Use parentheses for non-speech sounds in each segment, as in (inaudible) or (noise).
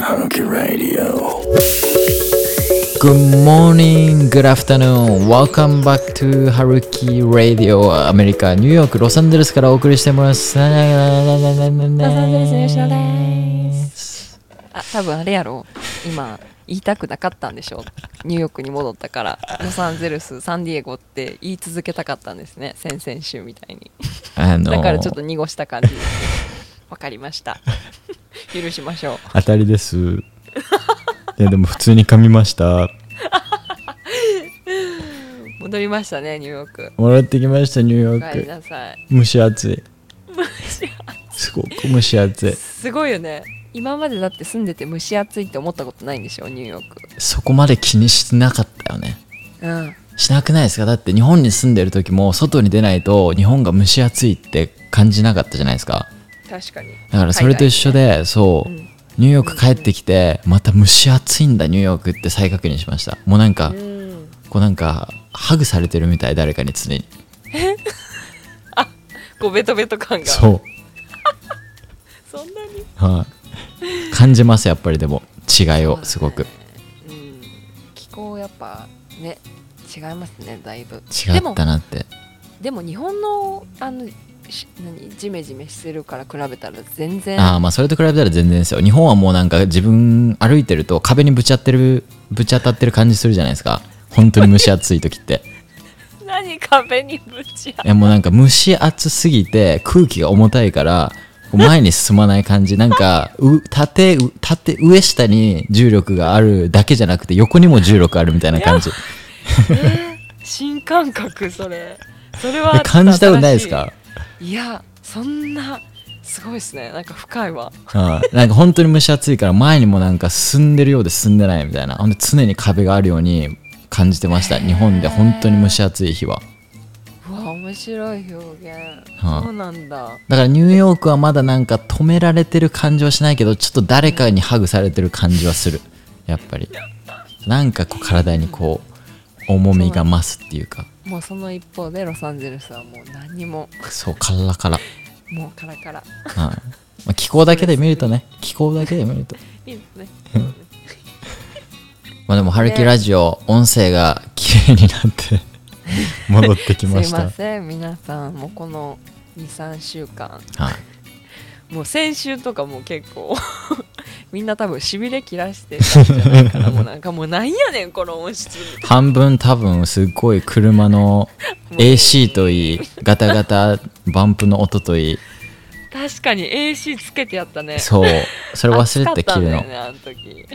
Haruki Radio. Good morning, good afternoon. Welcome back to Haruki Radio アメリカ、ニューヨーク、ロサンゼルスからお送りしてます。ロサンゼルスあ多分あれやろ。今言いたくなかったんでしょニューヨークに戻ったから。ロサンゼルスサンディエゴって言い続けたかったんですね。先々週みたいに。あのだからちょっと濁した感じですわかりました (laughs) 許しましょう当たりです。いや、でも普通に噛みました。戻りましたねニューヨークもらってきました、ニューヨお帰りーク。なさい蒸し暑い。すごく蒸し暑い。すごいよね今までだって住んでて蒸し暑いって思ったことないんでしょニューヨークそこまで気にしなかったよね。うんしなくないですか？だって日本に住んでる時も外に出ないと日本が蒸し暑いって感じなかったじゃないですか。確かに。だからそれと一緒で、そう、うん。ニューヨーク帰ってきて、また蒸し暑いんだニューヨークって再確認しました。もうなんか、うん。こうなんか、ハグされてるみたい、誰かに常に。(laughs) こうベトベト感が。そう。(laughs) そんなに？はい、感じます、やっぱりでも、違いを、すごく。うん。気候やっぱね違いますねだいぶ。違ったなって。でも日本のあのし何ジメジメしてるから比べたら全然ああ、まあそれと比べたら全然ですよ。日本はもうなんか自分歩いてると壁にぶち当ってる、ぶち当たってる感じするじゃないですか。本当に蒸し暑い時って。(laughs) 何壁にぶち当いやもうなんか蒸し暑すぎて空気が重たいから前に進まない感じなんかう縦う縦上下に重力があるだけじゃなくて横にも重力あるみたいな感じ新感覚それそれは (laughs) え感じたことないですか？いいやそんなすごいですね。なんか深いわ。はいなんか本当に蒸し暑いから前にもなんか進んでるようで進んでないみたいな。ほんで常に壁があるように感じてました。日本で本当に蒸し暑い日は。うわ面白い表現、はいそうなんだ。だからニューヨークはまだなんか止められてる感じはしないけどちょっと誰かにハグされてる感じはする。やっぱり。なんかこう体にこう重みが増すっていうかもうその一方でロサンゼルスはもう何にも。そうカラカラ、はいもうカラカラ。まあ、気候だけで見るとね。気候だけで見ると。いいですね。(laughs) まあでも春樹ラジオ音声が綺麗になって (laughs) 戻ってきますした。いません。皆さんもうこの23週間はいもう先週とかも結構 (laughs) みんな多分しびれ切らしてたんじゃないかな。もうなんかもうなんやねんこの音質。半分多分すっごい車の (laughs) AC といいガタガタバンプの音といい。な確かに AC つけてやったね。そう。それ忘れて切るの。ねあの時。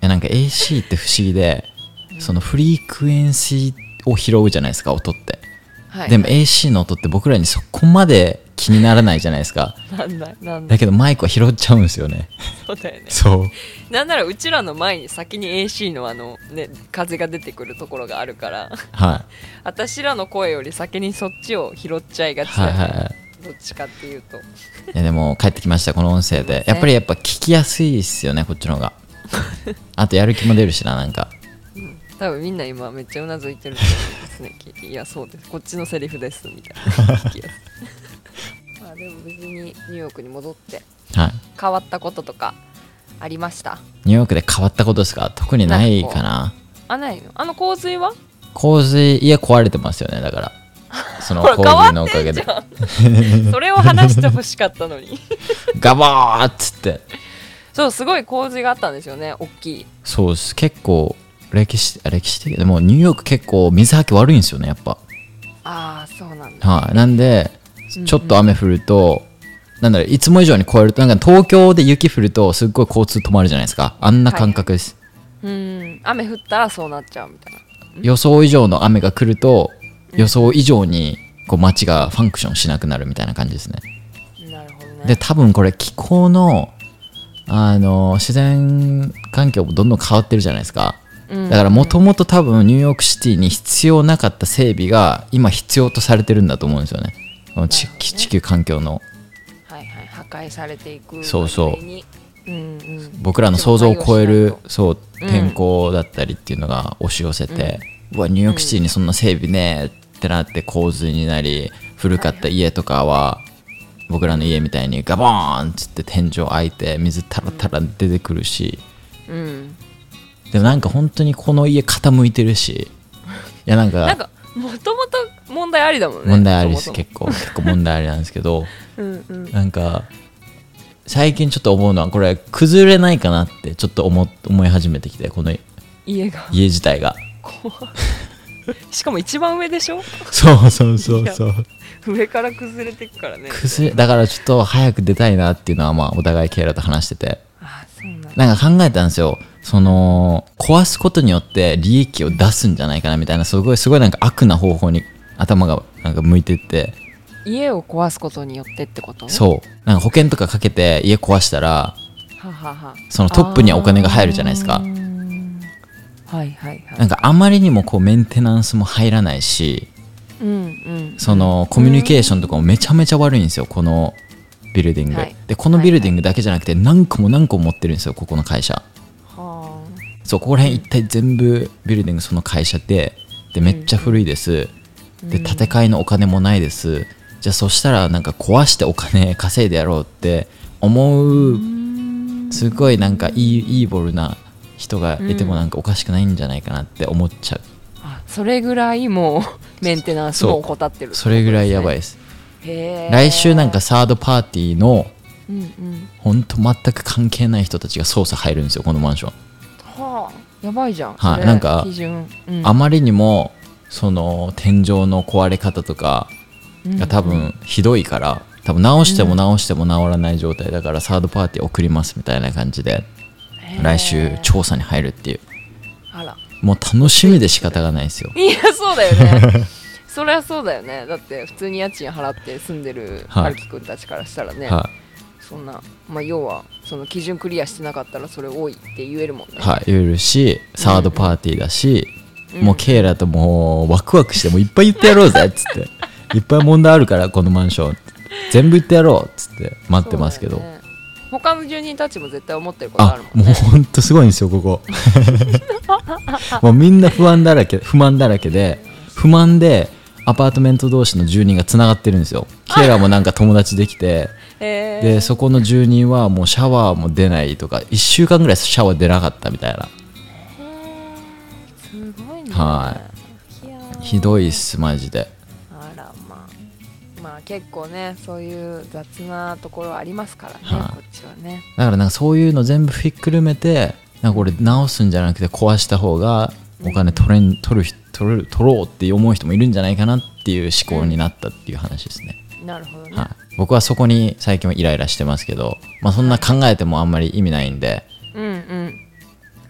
なんか AC って不思議で、そのフリークエンシーを拾うじゃないですか音って、はいでも AC の音って僕らにそこまで気にならないじゃないですか。なんだなんだ。だけどマイクは拾っちゃうんですよね。そうだよね。そう。なんならうちらの前に先に AC のあのね風が出てくるところがあるから。は私らの声より先にそっちを拾っちゃいがいちだよね、はいはい。はいどっちかっていうと。いやでも帰ってきましたこの音声で。やっぱりやっぱ聞きやすいっすよねこっちの方が。(laughs) あとやる気も出るしななんか。多分みんな今めっちゃうなずいてると思うんですね。聞いやそうです。こっちのセリフですみたいな。聞きやすい。まあでも無事にニューヨークに戻ってはい。変わったこととかありました？ニューヨークで変わったことですか特にないかな。あないの？あの洪水は？洪水家壊れてますよねだから。(laughs) そのほら洪水のおかげで。それを話してほしかったのに。(laughs) ガバーっつって。そうすごい洪水があったんですよね大きい。そうです。結構歴史歴史的でもニューヨーク結構水はけ悪いんですよねやっぱ。ああそうなんだ。はい。なんでちょっと雨降ると、なんだろういつも以上に超えるとなんか東京で雪降るとすっごい交通止まるじゃないですか。あんな感覚です、うん。雨降ったらそうなっちゃうみたいな。予想以上の雨が来ると予想以上にこう街がファンクションしなくなるみたいな感じですね。なるほどね。で多分これ気候のあの自然環境もどんどん変わってるじゃないですか。うん。だからもともと多分ニューヨークシティに必要なかった整備が今必要とされてるんだと思うんですよね地地球環境の。はいはい破壊されていくそうそう。うんうん。僕らの想像を超えるそううん。天候だったりっていうのが押し寄せて、うわニューヨークシティにそんな整備ねえってなって洪水になり古かった家とかは僕らの家みたいにガボーンっつって天井開いて水タラタラ出てくるし。うん。でもなんか本当にこの家傾いてるし。いやなんか (laughs) なんかもともと問題ありだもんね問題ありです結構。結構問題ありなんですけど (laughs) うんうん。なんか最近ちょっと思うのはこれ崩れないかなってちょっと思思い始めてきてこの家が。家自体が。(laughs) しかも一番上でしょ？(laughs) そうそうそうそう。上から崩れてくからね。崩れだからちょっと早く出たいなっていうのはまあお互いケイラと話してて。あそうなんだ。なんか考えたんですよ。その壊すことによって利益を出すんじゃないかなみたいなすごいすごいなんか悪な方法に頭がなんか向いてって。家を壊すことによってってこと？そう。なんか保険とかかけて家壊したらははは。そのトップにはお金が入るじゃないですか。はいはいはい。なんかあまりにもこうメンテナンスも入らないしうんうん。そのコミュニケーションとかもめちゃめちゃ悪いんですよこのビルディング、はい。でこのビルディングだけじゃなくて何個も何個も持ってるんですよここの会社。はそうここら辺一体全部ビルディングその会社ででめっちゃ古いです、で建て替えのお金もないです。じゃあそしたらなんか壊してお金稼いでやろうって思うすごいなんかいいイーボルな人がいてもなんかおかしくないんじゃないかなって思っちゃう、あそれぐらいもう (laughs) メンテナンスも怠ってるそれぐらいやばいいです。来週なんかサードパーティーのうんうん。ほんと全く関係ない人たちが捜査入るんですよこのマンション、はあやばいじゃんはいなんか基準、うん。あまりにもその天井の壊れ方とかが多分ひどいから多分直しても直しても直らない状態だからサードパーティー送りますみたいな感じで来週調査に入るっていう。あら。もう楽しみで仕方がないですよ。いやそうだよね。(laughs) そりゃそうだよね。だって普通に家賃払って住んでるはい。春樹くんたちからしたらね、はそんなまあ要はその基準クリアしてなかったらそれ多いって言えるもんね。い、はい、言えるしサードパーティーだし、うんもうケイラともうワクワクしてもういっぱい言ってやろうぜっつって。(laughs) いっぱい問題あるからこのマンション全部言ってやろうっつって待ってますけど、ね他の住人たちも絶対思ってることああもうるもんねほんとすごいんですよここ。(laughs) もうみんな不安だらけ不満だらけで不満でアパートメント同士の住人がつながってるんですよ。ケイラもなんか友達できてでそこの住人はもうシャワーも出ないとか1週間ぐらいシャワー出なかったみたいなはい。ひどいっすマジで。あらまあまあ結構ねそういう雑なところありますからね、はい。こっちはね。だからなんかそういうの全部ひっくるめてなんかこれ直すんじゃなくて壊した方がお金取れん取る人取れる取ろうって思う人もいるんじゃないかなっていう思考になったっていう話ですね、なるほどね、はい、僕はそこに最近はイライラしてますけど、まあ、そんな考えてもあんまり意味ないんで。うんうん。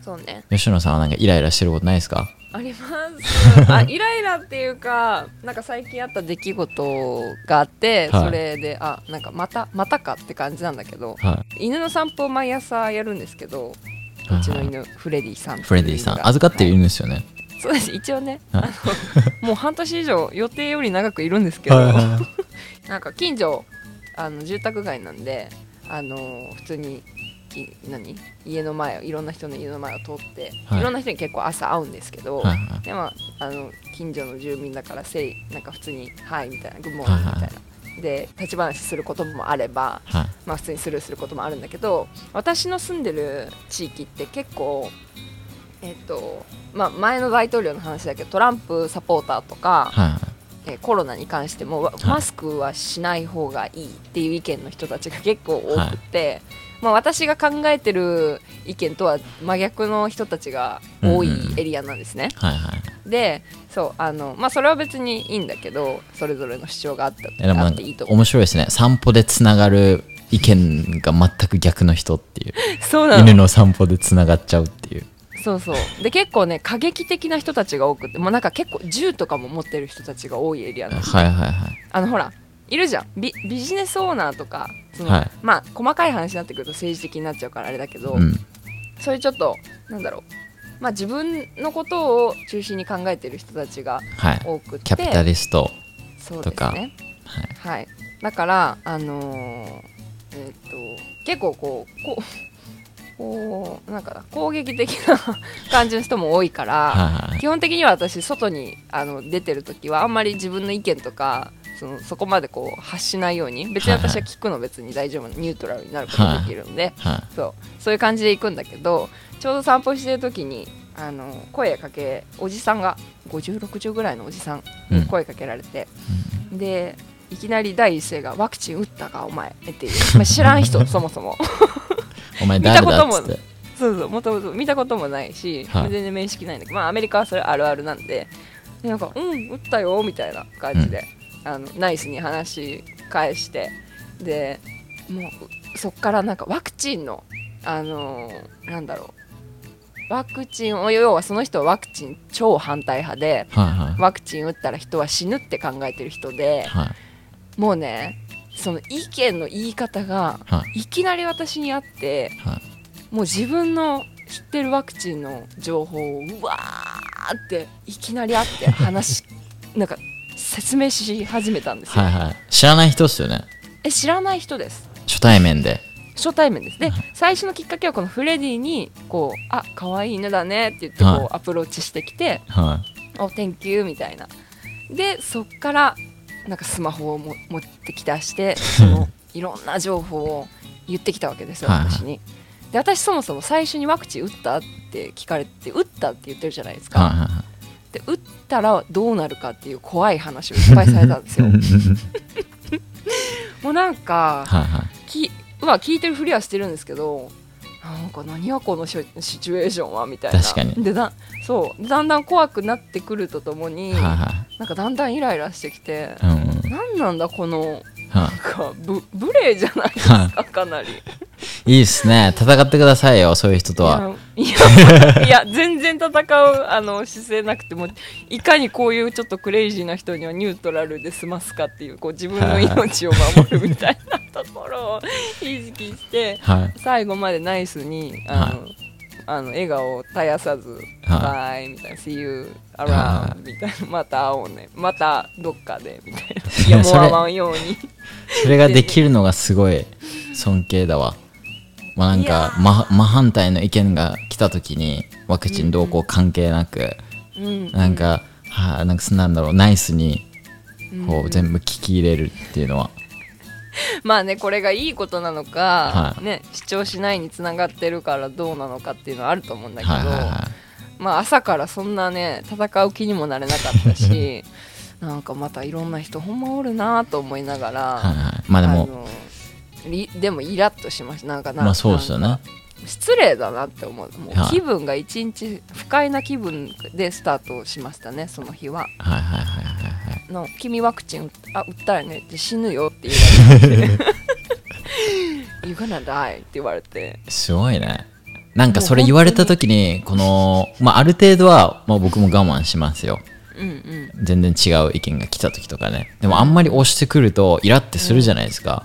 そうね。吉野さんはなんかイライラしてることないですか？あります。あイライラっていうかなんか最近あった出来事があって、はい。それであなんかまたまたかって感じなんだけどは犬の散歩を毎朝やるんですけどはいうちの犬フレディさんフレディさん。預かっているはいんですよね、そうです。一応ね、はい。あのもう半年以上予定より長くいるんですけど、なんか近所あの住宅街なんであの普通にき何？家の前をいろんな人の家の前を通って、はい。い、ろんな人に結構朝会うんですけど、はいはい。でもあの近所の住民だからせいなんか普通に「はい」みたいな「グッモーニング」みたいな、で立ち話することもあれば、はい。まあ、普通にスルーすることもあるんだけど私の住んでる地域って結構えっ、とまあ前の大統領の話だけどトランプサポーターとか、はいはいえーコロナに関してもマスクはしない方がいいっていう意見の人たちが結構多くて、まあ、私が考えてる意見とは真逆の人たちが多いエリアなんですね。はいはいでそうあの、まあ、それは別にいいんだけどそれぞれの主張があったえでもなんかあっていいと。面白いですね。散歩でつながる意見が全く逆の人っていう。(laughs) そうなの。犬の散歩でつながっちゃうっていうそうそう。で結構ね過激的な人たちが多くてもうなんか結構銃とかも持ってる人たちが多いエリアなんですはいはいはい。あのほらいるじゃん。ビビジネスオーナーとかその、はい。まあ細かい話になってくると政治的になっちゃうからあれだけど、うん。そういうちょっとなんだろう。まあ自分のことを中心に考えてる人たちがはい。多くてキャピタリストそうですとか。ねはい。はい。だからあのーえっ、と結構こうこうこうなんかな攻撃的な (laughs) 感じの人も多いから、基本的には私外にあの出てる時はあんまり自分の意見とかそのそこまでこう発しないように別に私は聞くの別に大丈夫なニュートラルになることができるので、はそう。そういう感じで行くんだけどちょうど散歩してる時にあの声かけおじさんが5060ぐらいのおじさんに声かけられて、でいきなり第一声が「ワクチン打ったかお前」っていう、まあ、知らん人そもそもお前見た誰こともだっつって。そうそうもともと見たこともないし、はい。全然面識ないんだけどまあアメリカはそれあるあるなんででなんか「うん打ったよ」みたいな感じで、あのナイスに話し返してでもうそっからなんかワクチンのあのーなんだろうワクチンを要はその人はワクチン超反対派ではいはい。ワクチン打ったら人は死ぬって考えてる人ではい。もうねその意見の言い方がはい。きなり私にあってはい。もう自分の知ってるワクチンの情報をうわーっていきなりあって話し (laughs) なんか説明し始めたんですよ、はいはい。知らない人っすよね。え知らない人です。初対面で。初対面です。で最初のきっかけはこのフレディにこう「あ可愛い犬だね」って言ってこう、はい。アプローチしてきては「お Thank you」みたいな。でそっからなんかスマホをも持ってきたして (laughs) そのいろんな情報を言ってきたわけですよ私に。で私そもそも最初にワクチン打ったって聞かれて打ったって言ってるじゃないですか。で打ったらどうなるかっていう怖い話をいっぱいされたんですよ。(laughs) もうなんかきまあ聞いてるふりはしてるんですけどなんか何やこのショシチュエーションはみたいな。確かに。でだそう。だんだん怖くなってくるとともに、はいはなんかだんだんイライラしてきてい、うんうん。何なんだこのはなんかブ無礼じゃないですかかなり。い (laughs) いいっすね。戦ってくださいよそういう人とはいや全然戦う。あの姿勢なくてもいかにこういうちょっとクレイジーな人にはニュートラルで済ますかっていうこう自分の命を守るみたいなところを意識してはい。最後までナイスにあの、あの笑顔を絶やさず「はバイ」みたいな「See you は around」みたいな「また会おうね」またどっかでみたいな。いやもうわんように。それができるのがすごい尊敬だわまあなんか真真反対の意見が来た時にワクチンどうこう関係なく、うんなんか、はあ、なんかなんだろうナイスにこうん。う全部聞き入れるっていうのは、(laughs) まあねこれがいいことなのか、はい。ね主張しないにつながってるからどうなのかっていうのはあると思うんだけど、はいはいはまあ朝からそんなね戦う気にもなれなかったし (laughs) なんかまたいろんな人ほんまおるなと思いながら、いはいはい。まあでものりでもイラッとしました。なんかなまあそうですよね。失礼だなって思う。もうはい。気分が一日不快な気分でスタートしましたねその日は。はいはいはいはいはい。の「君ワクチン打っあ打ったらねって死ぬよ」って言われて「You're gonna die」って言われて。すごいね。なんかそれ言われた時にこの、まあ、ある程度は、まあ、僕も我慢しますよ。うんうん。全然違う意見が来た時とかね。でもあんまり押してくるとイラってするじゃないですか、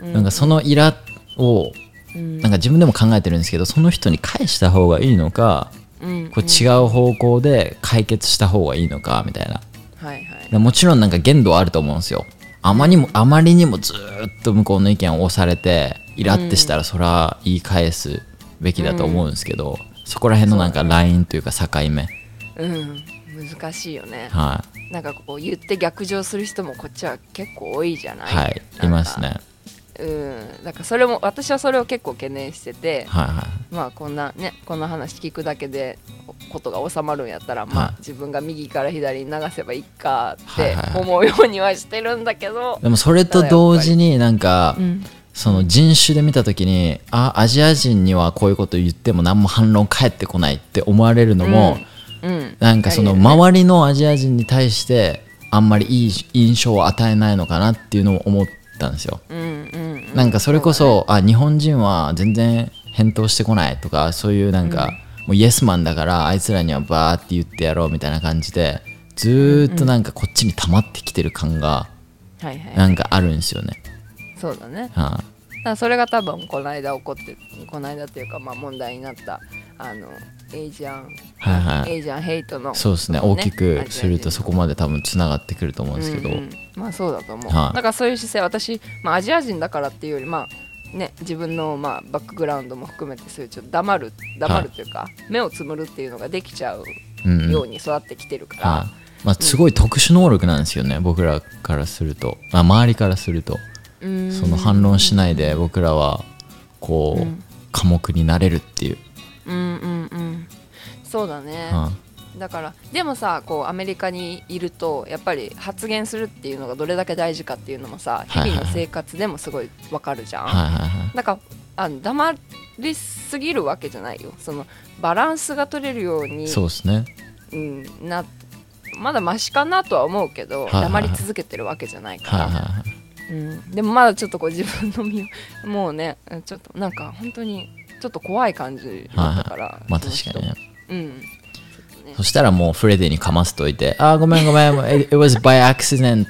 なんかそのイラをうん。なんか自分でも考えてるんですけどその人に返した方がいいのかうんこう違う方向で解決した方がいいのかみたいな。はいはい。でもちろんなんか限度はあると思うんですよ。あまりにもあまりにもずーっと向こうの意見を押されてイラってしたらそれは言い返すべきだと思うんですけど、そこら辺のなんかラインというか境目。うん。難しいよね。はなんかこう言って逆上する人もこっちは結構多いじゃない？い。はいいますねうんなんかそれも私はそれを結構懸念しててはいはい。まあこんなねこんな話聞くだけでことが収まるんやったら、まはい。あ自分が右から左に流せばいいかってはいはいはい。思うようにはしてるんだけど、でもそれと同時になんか、うん。その人種で見た時にあアジア人にはこういうこと言っても何も反論返ってこないって思われるのも、うん、なんかその周りのアジア人に対してあんまりいい印象を与えないのかなっていうのを思ったんですよ。うんうんうん。なんかそれこそ、あ日本人は全然返答してこないとかそういうなんか、もうイエスマンだからあいつらにはバーって言ってやろうみたいな感じでずーっとなんかこっちに溜まってきてる感がなんかあるんですよね。そうだね。はだからそれが多分この間起こってこの間っていうかまあ問題になったあのエイジャン、はいはい。エイジャンヘイトのい、そうですね。大きくするとそこままで多分つながってくると思うんですけど、うんうん。まあそうだと思う、はい。だからそういう姿勢私、まあ、アジア人だからっていうよりまあね自分のまあバックグラウンドも含めてそういうちょっと黙る黙るというか、目をつむるっていうのができちゃううんうんように育ってきてるから、はまあ、すごい特殊能力なんですよね、僕らからすると、まあ、周りからすると。その反論しないで僕らはこう、うん。寡黙になれるっていう、うんうんうんそうだね、はだからでもさこうアメリカにいるとやっぱり発言するっていうのがどれだけ大事かっていうのもさ日はいはい。々の生活でもすごいわかるじゃん、い、はいはいはい。だからあの黙りすぎるわけじゃないよ。そのバランスが取れるようにそうですね。うん、なまだマシかなとは思うけど、はいはいはい。黙り続けてるわけじゃないから、はいはいはい。うん、でもまだちょっとこう自分の身をもうねちょっとなんか本当にちょっと怖い感じだったから、まあその人確かにねうん。そしたらもうフレディにかますといて、あーごめんごめん、(laughs) it, was by accident,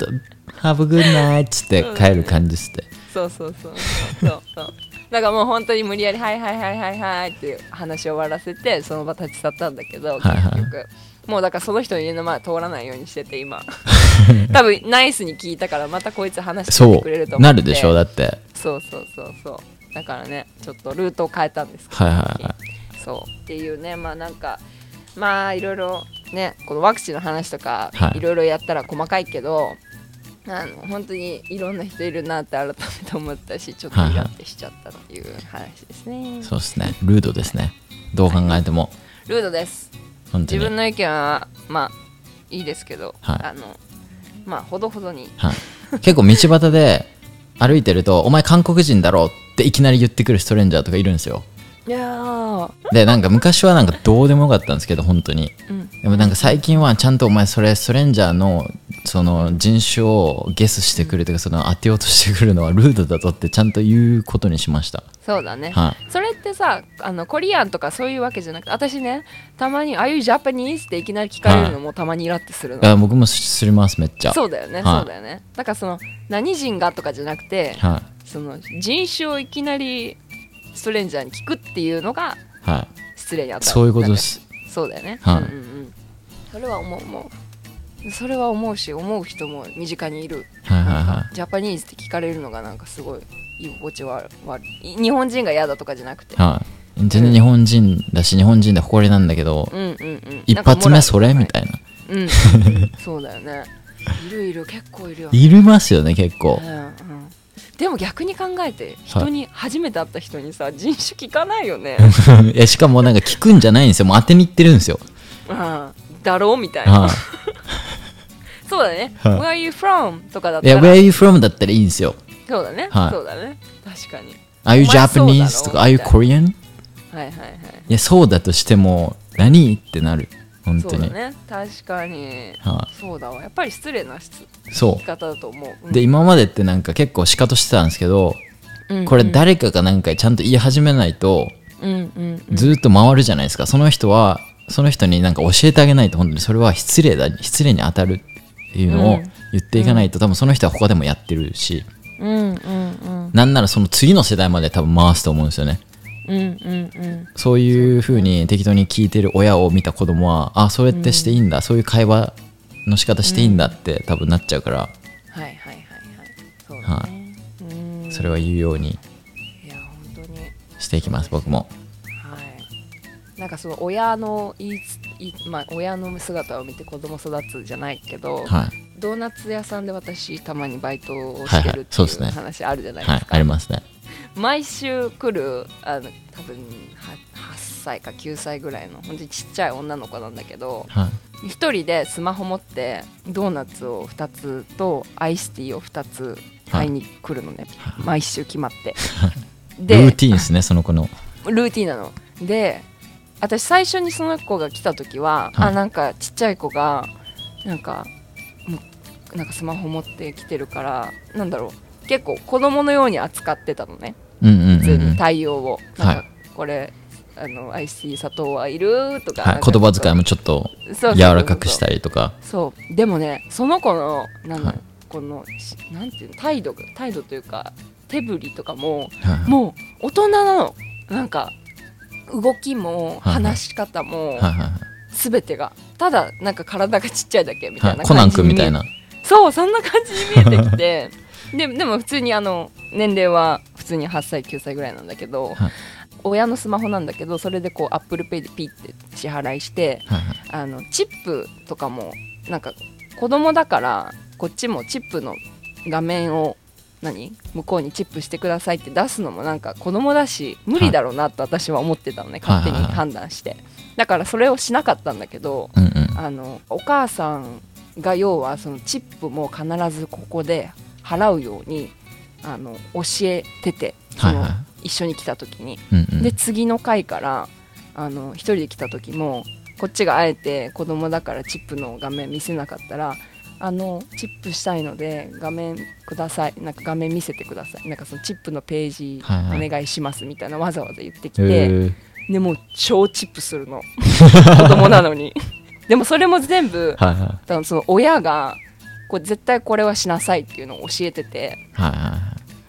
have a good night. つって帰る感じですって。そうそうそう。そうそう。だからもう本当に無理やり「はいはいはいはいはい」っていう話を終わらせてその場立ち去ったんだけど結はいはい。局、もうだからその人の家の前通らないようにしてて今。(laughs) 多分ナイスに聞いたからまたこいつ話してそくれるとう、思って。なるでしょ、だって。そうそうそうそう。だからねちょっとルートを変えたんですけどはいはいはい。そうっていうねまあなんかまあいろいろねこのワクチンの話とかはい。いろいろやったら細かいけど、あの本当にいろんな人いるなって改めて思ったしちょっとイラってしちゃったっていう話ですね、そうですね、ルードですね。どう考えても、ルードです。自分の意見はまあいいですけど、はい。あのまあほどほどに。はい、結構道端で歩いてると、お前韓国人だろっていきなり言ってくるストレンジャーとかいるんですよ。いやーで、なんか昔はなんかどうでもよかったんですけど、本当に。うんでもなんか最近はちゃんとお前それストレンジャーのその人種をゲスしてくるというかその当てようとしてくるのはルードだぞってちゃんと言うことにしました。そうだね、はそれってさあのコリアンとかそういうわけじゃなくて私ねたまに「ああいうジャパニーズ?」っていきなり聞かれるのもたまにイラってするの、い。あ僕もすりますめっちゃ。そうだよね、はいそうだよねだからその何人がとかじゃなくてはその人種をいきなりストレンジャーに聞くっていうのがい。は失礼に当たい。るそういうことです。そうだよね、はい。うんうんうん。それは思う。思うそれは思うし思う人も身近にいる。はいはいはジャパニーズって聞かれるのがなんかすごい居心地悪悪い。日本人が嫌だとかじゃなくて。い。はい。全然日本人だし日本人で誇りなんだけど、うんうんうん。一発目それ？みいたいな。なうん。うんうんそうだよね。いるいる。結構いるよね。いりますよね結構。う。んうんでも逆に考えて人に初めて会った人にさ人種聞かないよね、(laughs) いやしかもなんか聞くんじゃないんですよ。もう当てに行ってるんですよ。うん、だろうみたいな、はい。(laughs) そうだね、はい Where are you from? とかだっいや、たら Where are you from? だったらいいんですよ。そうだね、はいそうだね確かに Are you Japanese? とか Are you Korean? はいはいはいいや、そうだとしても、何ってなる。本当に。そうだね。確かに。はそうだわ。やっぱり失礼な質い、そ聞き方だと思う、うう。ん。で、今までってなんか結構仕方してたんですけど、うんこれ誰かがなんかちゃんと言い始めないと、うんうんうん。ずーっと回るじゃないですか。その人は、その人になんか教えてあげないと、本当にそれは失礼だ、失礼に当たるっていうのをうん。言っていかないと、多分その人は他でもやってるし、うんうんうん。なんならその次の世代まで多分回すと思うんですよね。うんうんうん。そういう風に適当に聞いてる親を見た子供は、あ、それってしていいんだ、そういう会話の仕方していいんだって多分なっちゃうから、はいはいはいはい。そうだね、うん。それは言うようにいや本当にしていきます、僕も。はい。なんかその親の言いついまあ、親の姿を見て子供育つじゃないけど、はい。ドーナツ屋さんで私たまにバイトをはいしてるっていうですね。う話あるじゃないはい、ですか、ありますね。毎週来るあの多分は8歳か9歳ぐらいの本当にちっちゃい女の子なんだけどはい。一人でスマホ持ってドーナツを2つとアイスティーを2つ買いに来るのね、毎週決まって。ルでーティーンですね、その子の。(laughs) ルーティンなの。で私最初にその子が来た時は、はい。あなんかちっちゃい子がなんかなんかスマホ持ってきてるからなんだろう結構子供のように扱ってたのね。普通にうん。対応を、はいなんかこれあのアイスティー砂糖はいるとか,、はい、言葉遣いもちょっと柔らかくしたりとか。そう。でもねその子のなんだ、はい。このしなんていうの態度が態度というか手振りとかもはいもう大人なの。なんか動きもはい話し方もはいはいはい。全てが。ただなんか体がちっちゃいだけみたいは。ない。コナン君みたいな。そうそんな感じに見えてきて (laughs) (laughs) ででも普通にあの年齢は普通に8歳9歳ぐらいなんだけど、はい。親のスマホなんだけどそれでこう ApplePay でピッて支払いしてはいはい。あのチップとかもなんか子供だからこっちもチップの画面を何？向こうにチップしてくださいって出すのもなんか子供だし無理だろうなと私は思ってたのね、勝手に判断して。だからそれをしなかったんだけどうんうん。あのお母さんが要はそのチップも必ずここで払うようにあの教えててその、はいはい。一緒に来た時に。うんうん。で次の回からあの一人で来た時もこっちがあえて子供だからチップの画面見せなかったらあのチップしたいので画面ください。なんか画面見せてください。なんかそのチップのページお願いしますみたいなわざわざ言ってきへて、ー。でもう超チップするの。(laughs) 子供なのに。でもそれも全部はいは多分その親がこう絶対これはしなさいっていうのを教えてて。いはいはいは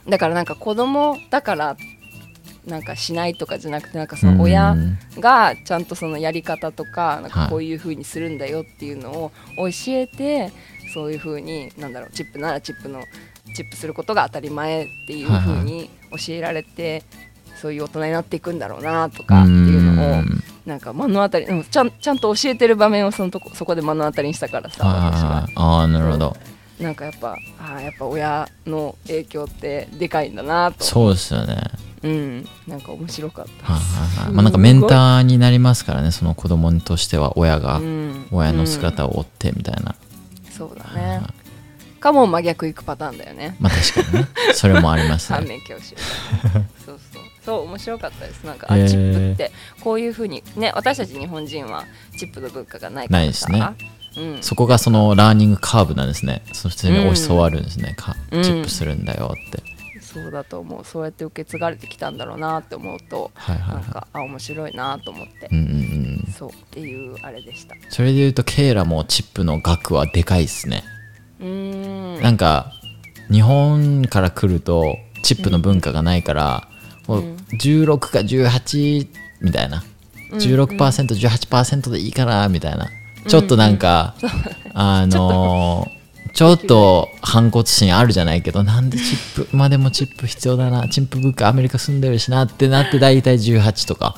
い。だからなんか子供だからなんかしないとかじゃなくてなんかその親うん。がちゃんとそのやり方とかなんはいかこういう風にするんだよっていうのを教えてそういう風になんだろうチップならチップのチップすることが当たり前っていう風に教えられてそういう大人になっていくんだろうなとかっていうのをんなんか目の当たりうんちゃんちゃんと教えてる場面をそのとこそこで目の当たりにしたからさああなるほど。なんかやっぱあーやっぱ親の影響ってでかいんだなと。そうですよね。うん。なんか面白かったはいはいはい。まあなんかメンターになりますからねその子供としては親がうん。親の姿を追ってみたいな、そうだね。かも真逆いくパターンだよね。まあ確かにね。それもあります (laughs) 反ね面教師 (laughs) そうそうそう面白かったです。なんかあへーチップって。こういうふうにね私たち日本人はチップの文化がないから。さないですね。うん、そこがそのラーニングカーブなんですね。そしてねうん。教わるんですね、かうん。チップするんだよって、そうだと思う。そうやって受け継がれてきたんだろうなって思うとはいはいはなんかあ面白いなと思って。い、うんうんうん。そうっていうあれでした。それで言うとケイラもチップの額はでかいっすね。うーん。なんか日本から来るとチップの文化がないから、もう16か18みたいな。16%18% でいいかなみたいな。ちょっとなんか、あのーちょっと。反骨心あるじゃないけどなんでチップまあでもチップ必要だな。チップ文化アメリカ住んでるしなってなって大体18とか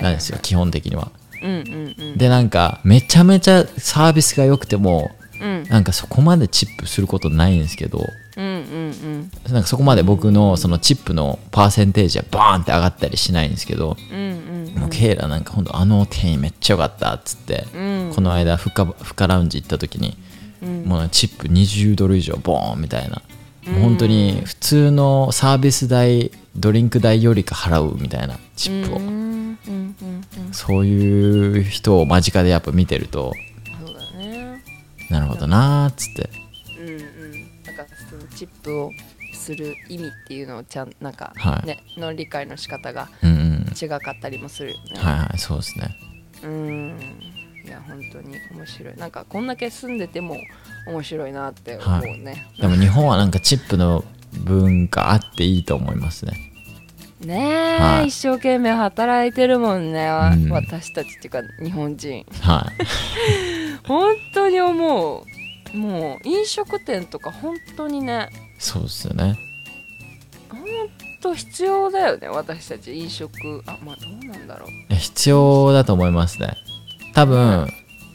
なんですよ基本的には。うんうんうん。でなんかめちゃめちゃサービスが良くてもうん。なんかそこまでチップすることないんですけどうんうんうん。なんかそこまで僕のそのチップのパーセンテージはバーンって上がったりしないんですけど、うんうんもうケイラなんかほんとあの店員めっちゃ良かったっつって、うん。この間フカフカラウンジ行った時に、もうチップ20ドル以上ボーンみたいな、もう本当に普通のサービス代ドリンク代よりか払うみたいなチップを、うんうんうんうん。そういう人を間近でやっぱ見てるとなるほどなーっつって。うんうん。なんかそのチップをする意味っていうのをちゃんなんかはい。ね、の理解の仕方がうんうん違かったりもするよね、はいはいそうですね。うん。いや本当に面白い。なんかこんだけ住んでても面白いなって思うね、でも日本はなんかチップの文化あっていいと思いますね。ねえ、はい。一生懸命働いてるもんね、うん。私たちっていうか日本人。はい本当に思う。もう飲食店とか本当にね。そうですよね。本当必要だよね私たち飲食。あまあどうなんだろう。必要だと思いますね。多分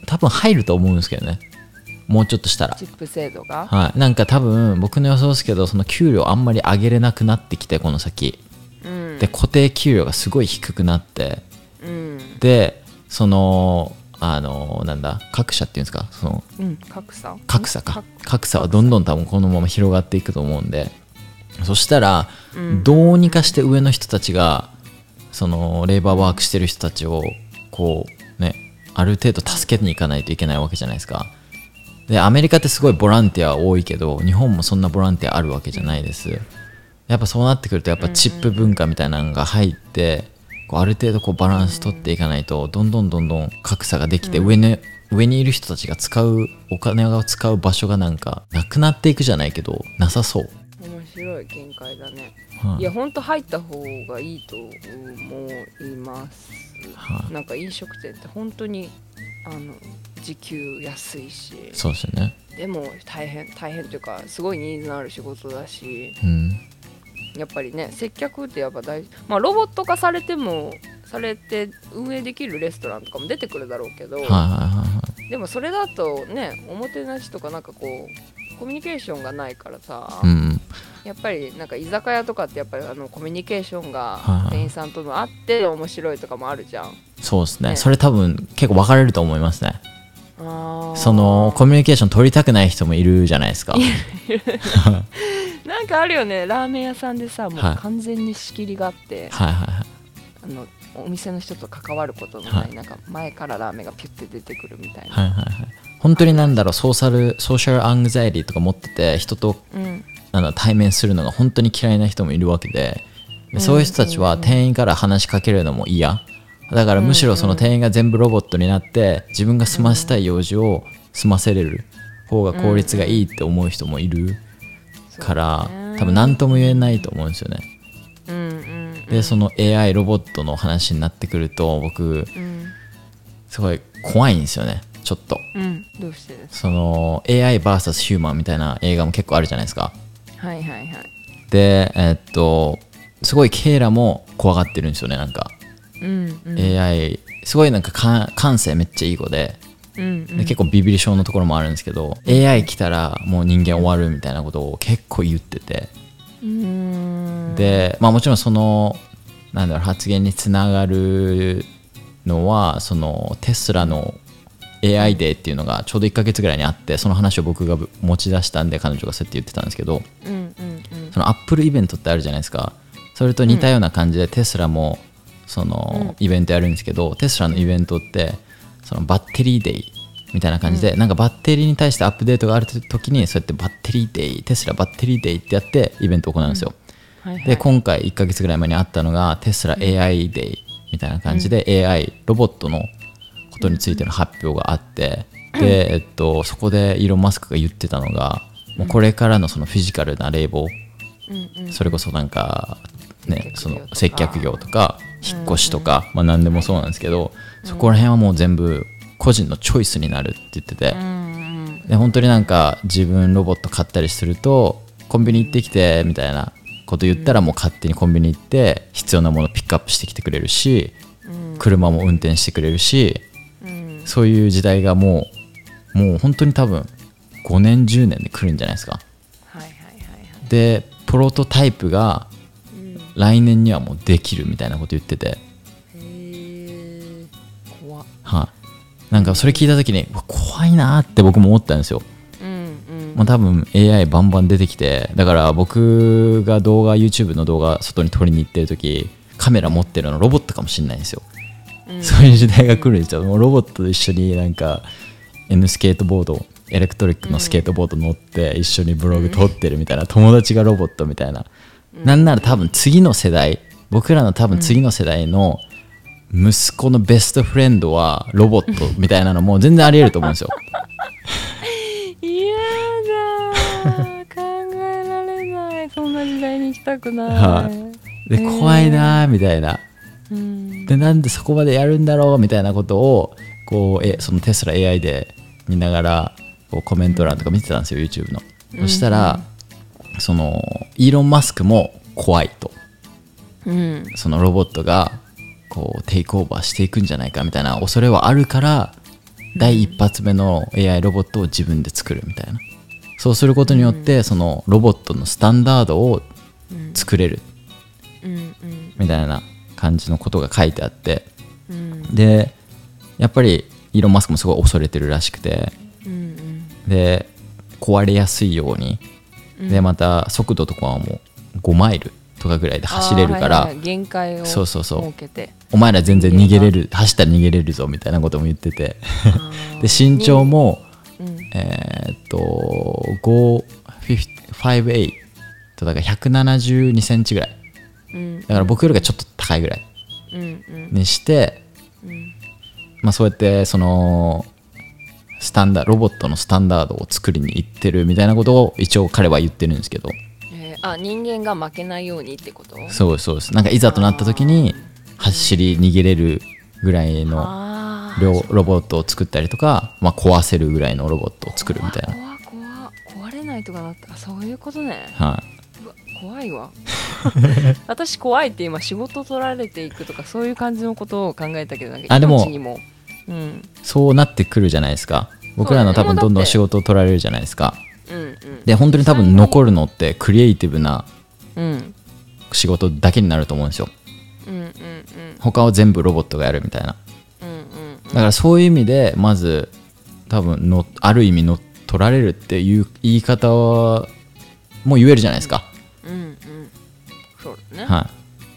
多分入ると思うんですけどね。もうちょっとしたら。チップ制度が。はい。なんか多分僕の予想ですけどその給料あんまり上げれなくなってきてこの先。うん。で固定給料がすごい低くなって。うん、でそのあのなんだ各社っていうんですか？そのうん、格差？格差か。格差。はどんどん多分このまま広がっていくと思うんで。そしたら、うん。どうにかして上の人たちがそのレーバーワークしてる人たちをこうねある程度助けに行かないといけないわけじゃないですか。でアメリカってすごいボランティア多いけど日本もそんなボランティアあるわけじゃないです。やっぱそうなってくるとやっぱチップ文化みたいなのが入ってこうある程度こうバランス取っていかないとどんどんどんどん格差ができて上に上にいる人たちが使うお金を使う場所がなんかなくなっていくじゃないけどなさそう、面白い見解だね。はい。いや本当入った方がいいと思います、はい。なんか飲食店って本当にあの時給安いし。そうですよね。でも大変大変というかすごいニーズのある仕事だし。うんやっぱりね接客ってやっぱ大事。まあロボット化されてもされて運営できるレストランとかも出てくるだろうけど、はいはいはいでもそれだとねおもてなしとかなんかこうコミュニケーションがないからさ、うんやっぱりなんか居酒屋とかってやっぱりあのコミュニケーションがはいはい。店員さんとのあって面白いとかもあるじゃん。そうですね。ね。それ多分結構分かれると思いますね。そのコミュニケーション取りたくない人もいるじゃないですか (laughs) なんかあるよね。ラーメン屋さんでさもはい。う完全に仕切りがあって、はいはいはい。あのお店の人と関わることのない、はい。なんか前からラーメンがピュッて出てくるみたいな、はいはいはい。本当になんだろうソーシャルソーシャルアングザイティとか持ってて人とうん。なんだ対面するのが本当に嫌いな人もいるわけででそういう人たちは店員から話しかけるのも嫌。だからむしろその店員が全部ロボットになって自分が済ませたい用事を済ませれる。方が効率がいいって思う人もいるからね。多分何とも言えないと思うんですよね。うんうんでその AI ロボットの話になってくると僕うん。すごい怖いんですよね。ちょっと。うん。どうしてその AIVS ヒューマンみたいな映画も結構あるじゃないですか。はいはいはい。でえっとすごいケイラも怖がってるんですよねなんか、うんうん。AI すごいなんかか感性めっちゃいい子でうんで結構ビビり症のところもあるんですけど、AI 来たらもう人間終わるみたいなことを結構言ってて。うん。でまあもちろんそのなんだろう発言につながるのはそのテスラの AI デーっていうのがちょうど1ヶ月ぐらいにあってその話を僕が持ち出したんで彼女がそうやって言ってたんですけどうんうんうん。そのアップルイベントってあるじゃないですか。それと似たような感じでテスラもそのイベントやるんですけど、テスラのイベントってそのバッテリーデイみたいな感じで、なんかバッテリーに対してアップデートがある時にそうやってバッテリーデイテスラバッテリーデイってやってイベントを行うんですよ、はいはい。で今回1ヶ月ぐらい前にあったのがテスラ AI デイみたいな感じで AI ロボットのことについての発表があってで、えっと、そこでイーロン・マスクが言ってたのがもうこれからのそのフィジカルな冷房うんうん。それこそなんかねそ接客業とか。の接客業とか引っ越しとかまあ何でもそうなんですけどそこら辺はもう全部個人のチョイスになるって言ってて。うんうんで本当になんか自分ロボット買ったりするとコンビニ行ってきてみたいなこと言ったらもう勝手にコンビニ行って必要なものピックアップしてきてくれるし車も運転してくれるしうん。そういう時代がもうもう本当に多分5年10年で来るんじゃないですか。はいはいはいはい。でプロトタイプがうん。来年にはもうできるみたいなこと言っててはい。なんかそれ聞いた時に怖いなーって僕も思ったんですよ。うんうん。まあ、多分 AI バンバン出てきてだから僕が動画 YouTube の動画外に撮りに行ってる時カメラ持ってるのロボットかもしれないんですよ、そういう時代が来るんですよ。もうロボットと一緒になんか N スケートボードエレクトリックのスケートボード乗って一緒にブログ撮ってるみたいな、友達がロボットみたいな、なんなら多分次の世代僕らの多分次の世代の息子のベストフレンドはロボットみたいなのも全然ありえると思うんですよ。嫌だー考えられない。そんな時代に行きたくない、はい、で怖いなーみたいな。うん。でなんでそこまでやるんだろうみたいなことをこうえそのテスラ AI で見ながらこうコメント欄とか見てたんですよ YouTube の、そしたらそのイーロン・マスクも怖いと。うん。そのロボットがこうテイクオーバーしていくんじゃないかみたいな恐れはあるから第一発目の AI ロボットを自分で作るみたいな。そうすることによってそのロボットのスタンダードを作れる。みたいな感じのことが書いてあって。うん。でやっぱりイーロン・マスクもすごい恐れてるらしくて。うんで壊れやすいように、でまた速度とかはもう5マイルとかぐらいで走れるから、はいはい限界をそうそうそう。設けて。お前ら全然逃げれる走ったら逃げれるぞみたいなことも言ってて。(laughs) で身長も、うん。えーっと558とだから172センチぐらい。うん。だから僕よりがちょっと高いぐらい。にして、うん。まあ、そうやってそのスタンダロボットのスタンダードを作りに行ってるみたいなことを一応彼は言ってるんですけどえーあ人間が負けないようにってこと？そうそうですなんかいざとなった時に走り逃げれるぐらいのロロボットを作ったりとか、まあ、壊せるぐらいのロボットを作るみたいな、怖怖怖壊れないとかなった。あそういうことね。はい、怖いわ。(laughs) 私怖いって今仕事取られていくとかそういう感じのことを考えたけどなんかあでも命にも。うん。そうなってくるじゃないですか。僕らの多分どんどん仕事を取られるじゃないですかで本当に多分残るのってクリエイティブなうん。仕事だけになると思うんですよ。うんうんうん。他は全部ロボットがやるみたいな。うんうんだからそういう意味でまず多分のある意味の取られるっていう言い方はもう言えるじゃないですか、うんうん。そうだね、は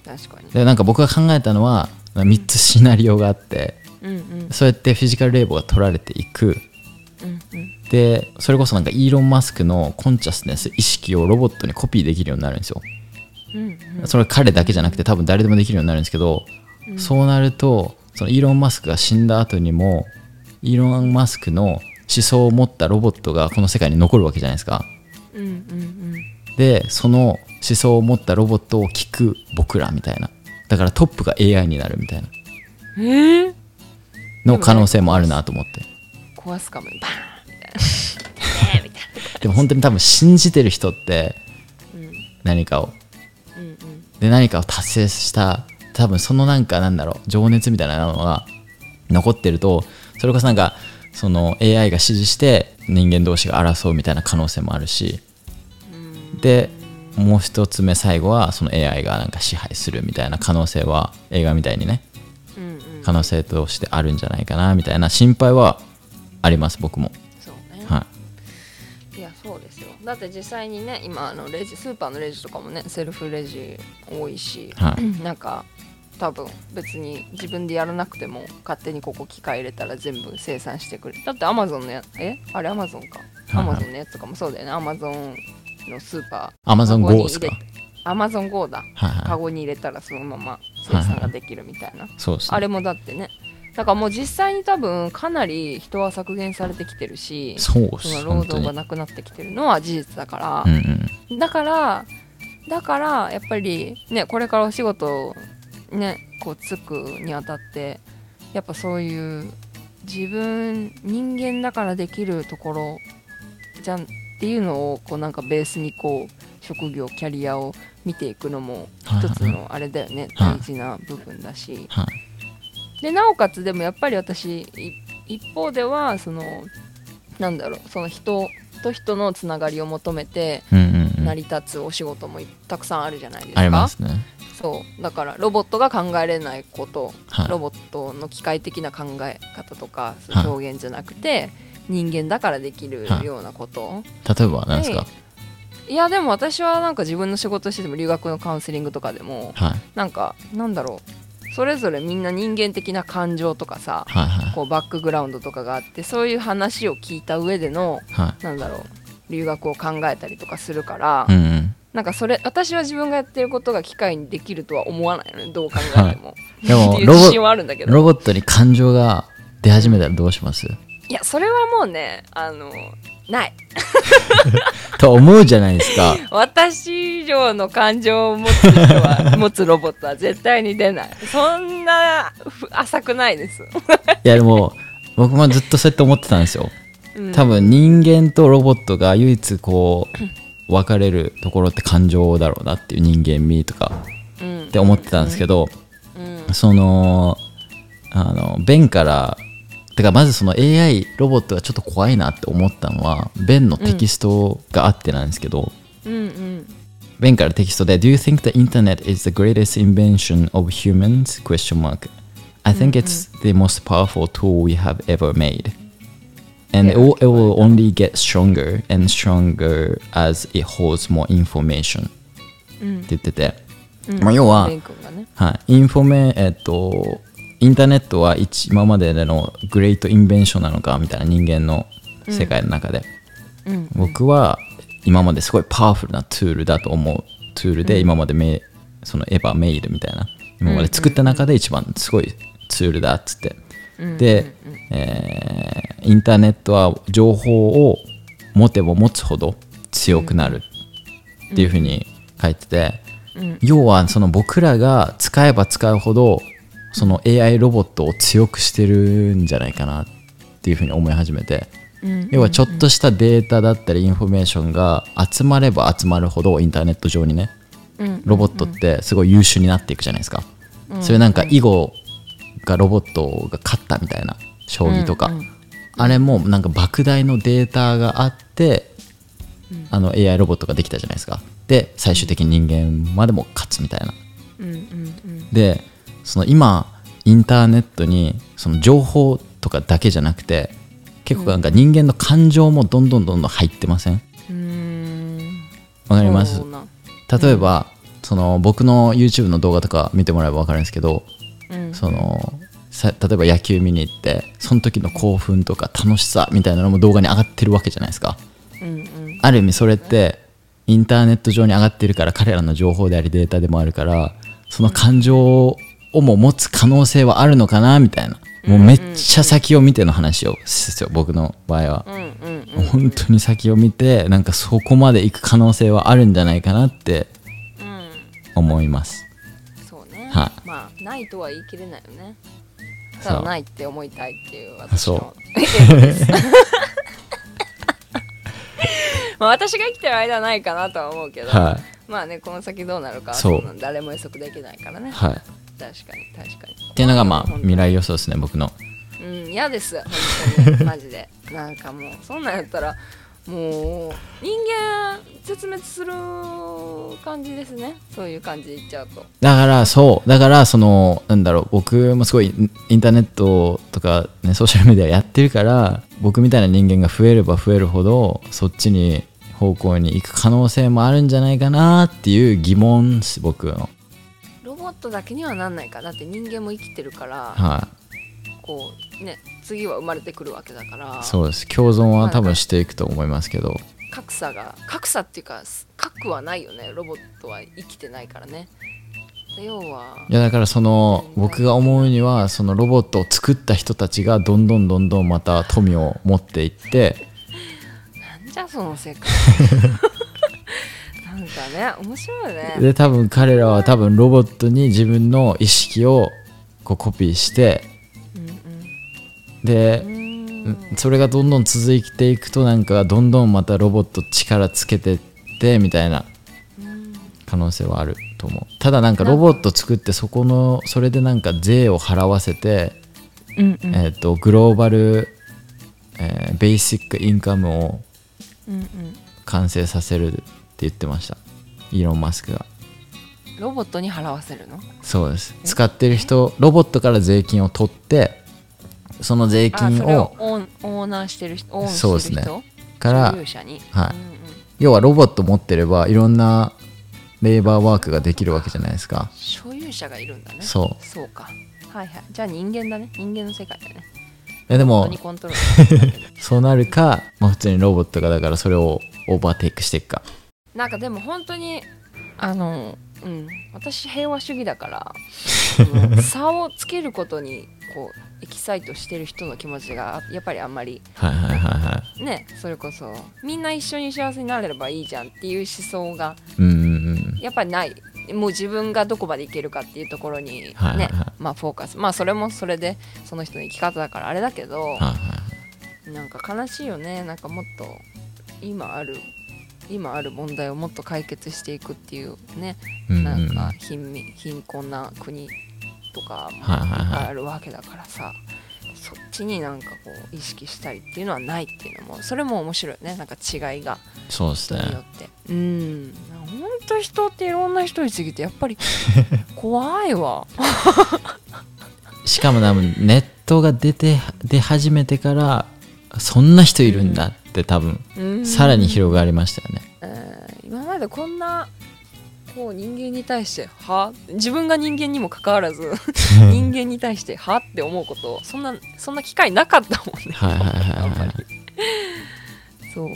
確かに。いでなんか僕が考えたのは3つシナリオがあってうんうん。そうやってフィジカルレーボが取られていく。うんうんでそれこそなんかイーロン・マスクのコンチャスネス意識をロボットにコピーできるようになるんですよ。うんうん。それは彼だけじゃなくて多分誰でもできるようになるんですけど、そうなるとそのイーロン・マスクが死んだ後にもイーロン・マスクの思想を持ったロボットがこの世界に残るわけじゃないですか。うんうんでその思想を持ったロボットを聞く僕らみたいな。だからトップが AI になるみたいな。うんえー、の可能性もあるなと思って。壊すかもバーンねえみたいでも本当に多分信じてる人ってなうん。何かを。うんうん。で何かを達成した多分そのなんかなんだろう情熱みたいなのが残ってるとそれこそなんかその AI が指示して人間同士が争うみたいな可能性もあるしでもう一つ目最後はその AI がなんか支配するみたいな可能性は映画みたいにねうんうん。可能性としてあるんじゃないかなみたいな心配はあります僕もだって実際にね今あのレジスーパーのレジとかもねセルフレジ多いしい、はい、なんか多分別に自分でやらなくても勝手にここ機械入れたら全部生産してくれるだってアマゾンのやえ？あれアマゾンか。はいアマゾンのやつとかもそうだよね。アマゾンのスーパー。Amazon カゴに Go ですか？アマゾン GO だ。はいはい。カゴに入れたらそのまま生産ができるみたいな。そうですね。あれもだってねだからもう実際に多分かなり人は削減されてきてるしそう労働がなくなってきてるのは事実だからう、んうんだからだからやっぱりねこれからお仕事ねこうつくにあたってやっぱそういう自分人間だからできるところじゃんっていうのをこうなんかベースにこう職業キャリアを見ていくのもはい一つのあれだよね。はい。大事な部分だし。はいでなおかつでもやっぱり私い一方ではそのなんだろうその人と人のつながりを求めて成り立つお仕事もいたくさんあるじゃないですか。ありますね。そう。だからロボットが考えれないこと、はい。ロボットの機械的な考え方とか表現じゃなくて、人間だからできるはい。ようなこと、例えば何ですか、い、やでも私はなんか自分の仕事してても留学のカウンセリングとかでもはい。なんかなんだろうそれぞれみんな人間的な感情とかさはいはい。こうバックグラウンドとかがあってそういう話を聞いた上でのはい。なんだろう留学を考えたりとかするから、うんうん。なんかそれ私は自分がやってることが機械にできるとは思わないのねどう考えても、はあるんだけど。ロボットに感情が出始めたらどうします？いやそれはもうねあのない。(laughs) と思うじゃないですか。(laughs) 私以上の感情を持つ人は (laughs) 持つロボットは絶対に出ない。そんなふ浅くないです、いやでも僕もずっとそうやって思ってたんですよ。うん。多分人間とロボットが唯一こう分かれるところって感情だろうなっていう人間味とかうん。って思ってたんですけど、うん。そのあのベンからてかまずその AI ロボットがちょっと怖いなって思ったのはベンのテキストがあってなんですけど、うんうんベンからテキストで Do you think the internet is the greatest invention of humans? question mark I think it's the most powerful tool we have ever made and it will, it will only get stronger and stronger as it holds more information うんって言ってて、うんまあ要ははい、インフォメえっとインターネットは一今まででのグレートインベンションなのかみたいな人間の世界の中で、うん。僕は今まですごいパワフルなツールだと思う。ツールで今までメその ever made みたいな。今まで作った中で一番すごいツールだっつって、で、えーインターネットは情報を持てば持つほど強くなる。っていうふうに書いてて、要はその僕らが使えば使うほどその AI ロボットを強くしてるんじゃないかなっていうふうに思い始めて。うん。要はちょっとしたデータだったりインフォメーションが集まれば集まるほどインターネット上にねうん。ロボットってすごい優秀になっていくじゃないですか、それなんか囲碁がロボットが勝ったみたいな将棋とか、あれもなんか莫大のデータがあって、あの AI ロボットができたじゃないですか。で最終的に人間までも勝つみたいな。でその今インターネットにその情報とかだけじゃなくて結構なんか人間の感情もどんどんどんどん入ってません？わかります？例えば、その僕の YouTube の動画とか見てもらえば分かるんですけど、うん。そのさ例えば野球見に行ってその時の興奮とか楽しさみたいなのも動画に上がってるわけじゃないですか。うんうん。ある意味それってインターネット上に上がってるから彼らの情報でありデータでもあるからその感情をも持つ可能性はあるのかなみたいな。もうめっちゃ先を見ての話をですよ僕の場合は。うん本当に先を見てなんかそこまで行く可能性はあるんじゃないかなってうん。思います。そうね、はまあないとは言い切れないよね。ただないって思いたいっていう私その (laughs) まあ私が生きてる間はないかなとは思うけど、はまあねこの先どうなるか誰も予測できないからね。いはい。っ確かに確かに。ていうのがまあ未来予想ですね僕の。うん嫌です本当に。(laughs) マジで。なんかもうそんなんやったらもう人間絶滅する感じですね。そういう感じで言っちゃうと。だからそうだからそのなんだろう僕もすごいインターネットとか、ね、ソーシャルメディアやってるから僕みたいな人間が増えれば増えるほどそっちに方向に行く可能性もあるんじゃないかなっていう疑問です僕のロボットだけにはなんないかだって人間も生きてるからはこうね次は生まれてくるわけだからいそうです。共存は多分していくと思いますけど。格差が格差っていうか核はないよね。ロボットは生きてないからね。で要はいやだからその僕が思うにはそのロボットを作った人たちがどんどんどんどんまた富を持っていってなんじゃその世界 (laughs) なんかね面白いね。で多分彼らは多分ロボットに自分の意識をこうコピーしてでうんうん。それがどんどん続いていくとなんかどんどんまたロボット力つけてってみたいな可能性はあると思う。ただなんかロボット作ってそこのそれでなんか税を払わせて、うんうん。えー、とグローバル、えーベーシックインカムを完成させる言ってました。イーロン・マスクが。ロボットに払わせるの？そうです。使ってる人ロボットから税金を取ってその税金ををオーナーしてる人そうですね。からはい。うんうん。要はロボット持ってればいろんなレーバーワークができるわけじゃないですか。所有者がいるんだね。そう。そうか。はいはい。じゃあ人間だね。人間の世界だね。えでも (laughs) そうなるか、まあ、普通にロボットがだからそれをオーバーテイクしていくかなんかでも本当にあのうん私平和主義だから (laughs) 差をつけることにこうエキサイトしてる人の気持ちがやっぱりあんまりはいはいはいはい。ねそれこそみんな一緒に幸せになれればいいじゃんっていう思想がうんうんうん。やっぱりない。もう自分がどこまでいけるかっていうところにね、はいはいはい。まあフォーカス。まあそれもそれでその人の生き方だからあれだけどはいはい。なんか悲しいよね。なんかもっと今ある今ある問題をもっと解決していくっていうねうんうんなんか貧民貧困な国とかもあるわけだからさそっちになんかこう意識したりっていうのはないっていうのもそれも面白いね。なんか違いがそうですね。人によって。うん。本当人っていろんな人いすぎてやっぱり (laughs) 怖いわ。しかも多分ネットが出て出始めてからそんな人いるんだって多分うん。さらに広がりましたよね。えー今までこんなこう人間に対しては？自分が人間にもかかわらず (laughs) 人間に対しては？って思うことそんなそんな機会なかったもんね。はいはいはいはいそう。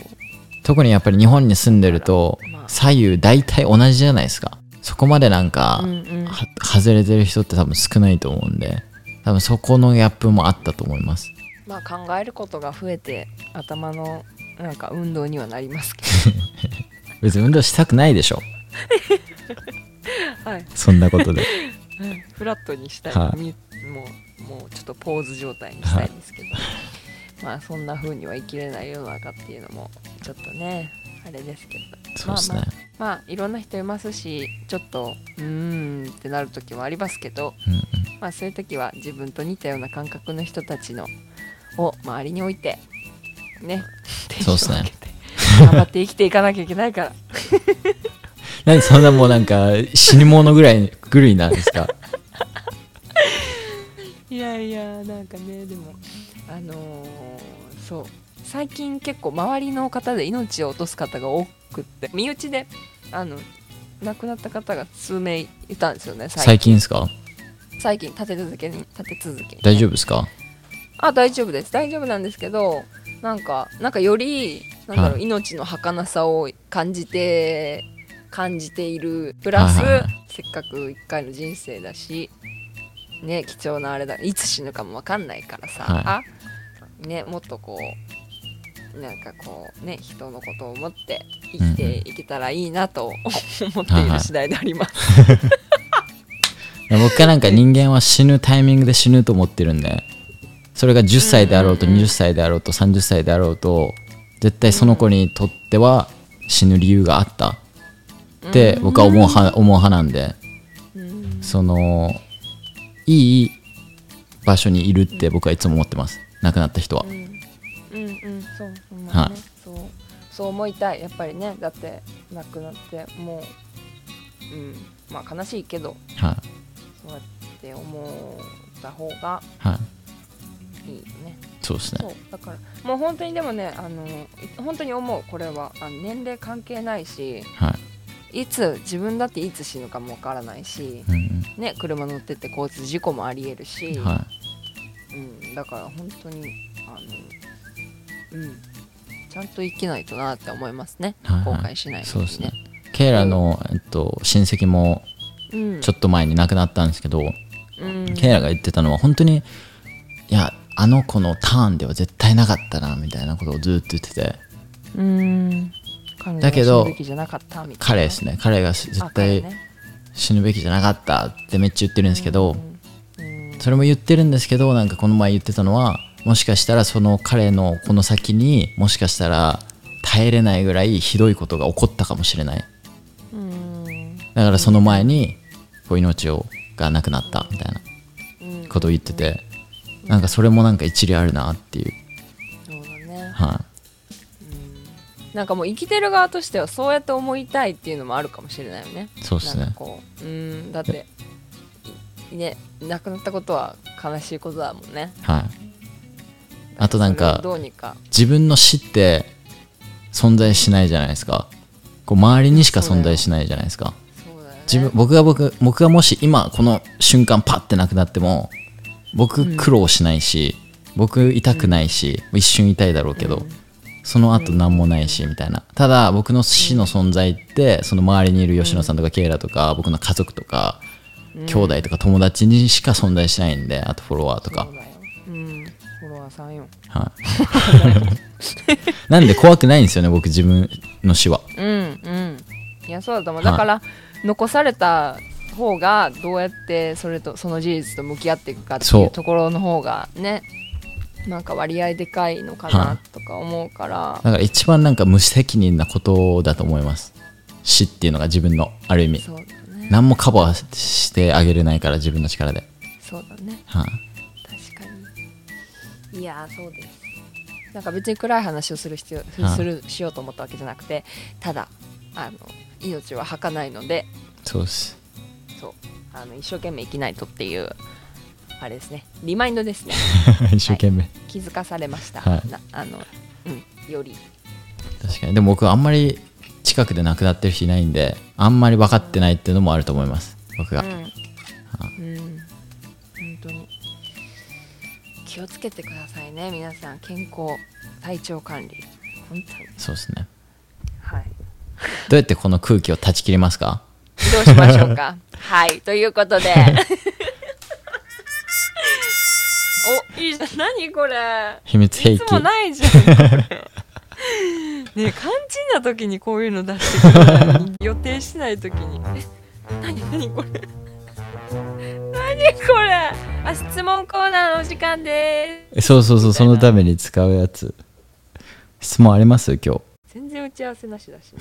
特にやっぱり日本に住んでるとまあ。左右大体同じじゃないですか。そこまでなんか、うんうん。は外れてる人って多分少ないと思うんで多分そこのギャップもあったと思いますまあ考えることが増えて頭のなんか運動にはなりますけ (laughs) 別に運動したくないでしょ。ど (laughs) はい。そんなことで。(laughs) フラットにしたい、はい。みもうもうちょっとポーズ状態にしたいんですけど、まあそんな風には生きれない世の中っていうのもちょっとねあれですけど。そうですね、まあまあ、まあいろんな人いますしちょっとうーんってなる時もありますけど。うんうん。まあそういう時は自分と似たような感覚の人たちのを周りに置いてねそうっすね。頑張って生きていかなきゃいけないから。なんでそんなもうなんか死に物ぐらいぐるいなんですか？(laughs) いやいやなんかねでもあのーそう。最近結構周りの方で命を落とす方が多くって。身内であの亡くなった方が数名いたんですよね最最近ですか？最近立て続けに立て続けに。大丈夫ですか？あ大丈夫です。大丈夫なんですけどなんかなんかよりなんだろう、はい。命の儚さを感じて感じている。プラス、はいはいはせっかく一回の人生だしね貴重なあれだ。いつ死ぬかも分かんないからさ、はねもっとこうなんかこうね人のことを思って生きていけたらいいなと思っている次第であります。僕はなんか人間は死ぬタイミングで死ぬと思ってるんでそれが10歳であろうとうんうんうん。20歳であろうと30歳であろうと絶対その子にとっては死ぬ理由があった。って僕は思う派思う派なんで。うん。そのいい場所にいるって僕はいつも思ってます。亡くなった人は。うん。うんうん。そうそうまあね、はい。そう。そう思いたい。やっぱりね。だって亡くなってもううん。まあ悲しいけど。はい。そうやって思った方がはいいいよね。そうですね。だからもう本当にでもねあのい本当に思うこれは。あの年齢関係ないしはい。いつ自分だっていつ死ぬかもわからないし、うんね、車乗ってって交通事故もありえるし、うんはうん、だから本当にあの、うん、ちゃんと生きないとなって思いますね、はいはい。後悔しないよにいうそうですね。ケイラの、えっと、親戚もうん、ちょっと前に亡くなったんですけど、うん、ケイラが言ってたのは本当にいやあの子のターンでは絶対なかったなみたいなことをずっと言ってて。うん。だけど彼ですね。彼が絶対死ぬべきじゃなかったってめっちゃ言ってるんですけど、うん。それも言ってるんですけどなんかこの前言ってたのはもしかしたらその彼のこの先にもしかしたら耐えれないぐらいひどいことが起こったかもしれない。うん。だからその前にこう命をがなくなったみたいなうんことを言っててなんかそれもなんか一理あるなっていう。そうだね。はい、なんかもう生きてる側としてはそうやって思いたいっていうのもあるかもしれないよね。そうですね。う。うん。だっていね亡くなったことは悲しいことだもんね。はい。あとなんかどうにか。自分の死って存在しないじゃないですか。こう周りにしか存在しないじゃないですか。そうだよね。自分僕が僕僕がもし今この瞬間パッてなくなっても僕苦労しないし、僕痛くないし、一瞬痛いだろうけど、その後何もないしみたいな。ただ僕の死の存在ってその周りにいる吉野さんとかケイラとか僕の家族とか、兄弟とか友達にしか存在しないんであとフォロワーとか。そうんフォロワーさんよ。はい、(laughs) なんで怖くないんですよね僕自分の死は。うんうん。いやそうだと思う。はいだから残された方がどうやってそれとその事実と向き合っていくかってそいうう。ところの方がねなんか割合でかいのかはなとか思うから、だから一番なんか無責任なことだと思います。死っていうのが自分のある意味。ね。何もカバーしてあげれないから自分の力で、そうだね。はい、確かに。いやーそうです。なんか別に暗い話をする必要はいするしようと思ったわけじゃなくてただあの命は儚いので。そうですそう。あの一生懸命生きないとっていうあれですね。リマインドですね。(laughs) 一生懸命、気づかされました、はい。なあのうんより。確かに。でも僕あんまり近くで亡くなってる人いないんであんまり分かってないっていうのもあると思います。僕が、うん、うん、本当に。気をつけてくださいね皆さん。健康体調管理。本当に。そうですね。はい。どうやってこの空気を断ち切りますか？どうしましょうか？はいということで。(laughs) おいいじゃん。何これ。秘密兵器。いつもないじゃんねえ肝心な時にこういうの出してくるのに予定してない時に。え何何これ。何これ。ああ質問コーナーのお時間でえそうそうそうそのために使うやつ。質問あります？今日、す全然打ち合わせなしだし、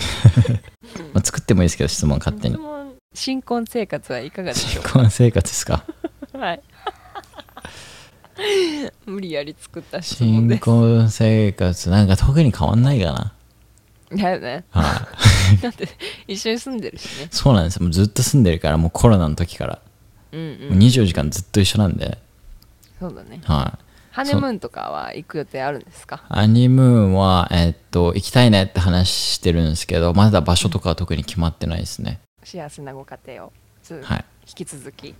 (laughs) まあ、作ってもいいですけど質問勝手に。質問新婚生活はいかがでしょう新婚生活ですか？か (laughs) はい。(laughs) 無理やり作った質問で新婚生活なんか特に変わんないかな。すだよね。はい。(laughs) だって一緒に住んでるしね。そうなんですよ。もうずっと住んでるからもうコロナの時から、うんうもうん24時間ずっと一緒なんで、そうだね。はい。ハネムーンとかは行く予定あるんですか？アニムーンは、えっと、行きたいねって話してるんですけど、まだ場所とかは特に決まってないですね。幸せなご家庭をずはい。引き続き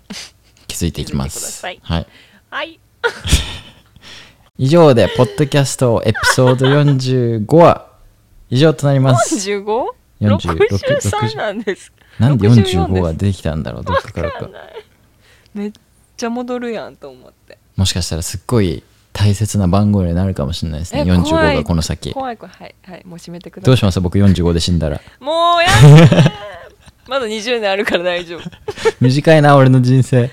気づいていきます。さいはい。はい以上で、ポッドキャストエピソード45は以上となります。45? 46 63なんですなんで64 45が出てきたんだろう、どっかからかめっちゃ戻るやんと思ってもしかしたらすっごい大切な番号になるかもしれないですね。え怖45いがこの先。怖い怖いはいはいもう閉めてくださいどうします？僕45で死んだら。もうやってまだ20年あるから大丈夫。(laughs) 短いな俺の人生。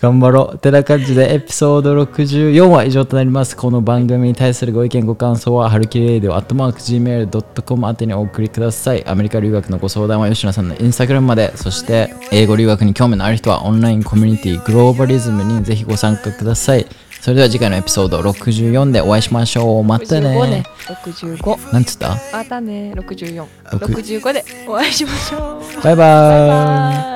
頑張ろう。てな感じでエピソード64は以上となります。この番組に対するご意見ご感想はハルキレイディオアットマーク Gmail.com 宛てにお送りください。アメリカ留学のご相談は吉野さんのインスタグラムまでそして英語留学に興味のある人はオンラインコミュニティグローバリズムにぜひご参加ください。それでは次回のエピソード64でお会いしましょう。また65ね。ね65なんつった？またね。64六。65でお会いしましょう。バイババーイ